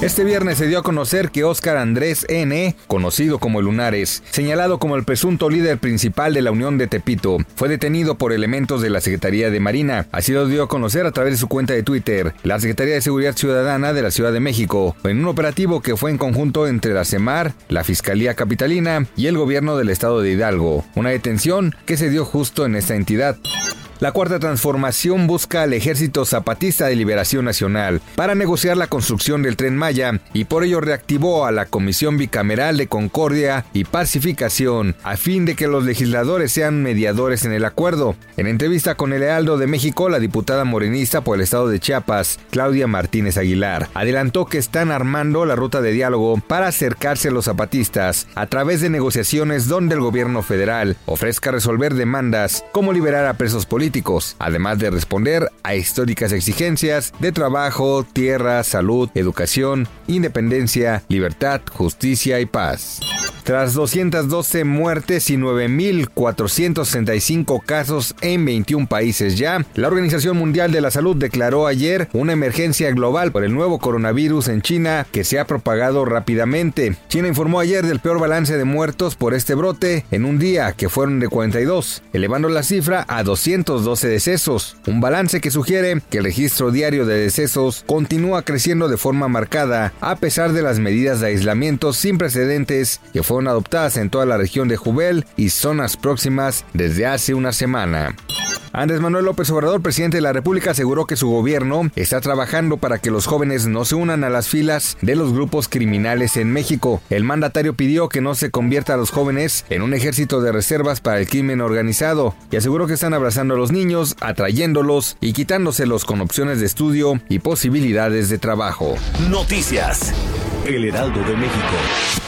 Este viernes se dio a conocer que Óscar Andrés N., conocido como Lunares, señalado como el presunto líder principal de la Unión de Tepito, fue detenido por elementos de la Secretaría de Marina. Así lo dio a conocer a través de su cuenta de Twitter la Secretaría de Seguridad Ciudadana de la Ciudad de México, en un operativo que fue en conjunto entre la CEMAR, la Fiscalía Capitalina y el gobierno del estado de Hidalgo. Una detención que se dio justo en esta entidad. La Cuarta Transformación busca al Ejército Zapatista de Liberación Nacional para negociar la construcción del tren Maya y por ello reactivó a la Comisión Bicameral de Concordia y Pacificación a fin de que los legisladores sean mediadores en el acuerdo. En entrevista con el Lealdo de México, la diputada morenista por el estado de Chiapas, Claudia Martínez Aguilar, adelantó que están armando la ruta de diálogo para acercarse a los zapatistas a través de negociaciones donde el gobierno federal ofrezca resolver demandas como liberar a presos políticos además de responder a históricas exigencias de trabajo, tierra, salud, educación, independencia, libertad, justicia y paz. Tras 212 muertes y 9.465 casos en 21 países ya, la Organización Mundial de la Salud declaró ayer una emergencia global por el nuevo coronavirus en China que se ha propagado rápidamente. China informó ayer del peor balance de muertos por este brote en un día que fueron de 42, elevando la cifra a 212 decesos, un balance que sugiere que el registro diario de decesos continúa creciendo de forma marcada a pesar de las medidas de aislamiento sin precedentes que fueron adoptadas en toda la región de Jubel y zonas próximas desde hace una semana. Andrés Manuel López Obrador, presidente de la República, aseguró que su gobierno está trabajando para que los jóvenes no se unan a las filas de los grupos criminales en México. El mandatario pidió que no se convierta a los jóvenes en un ejército de reservas para el crimen organizado y aseguró que están abrazando a los niños, atrayéndolos y quitándoselos con opciones de estudio y posibilidades de trabajo. Noticias. El Heraldo de México.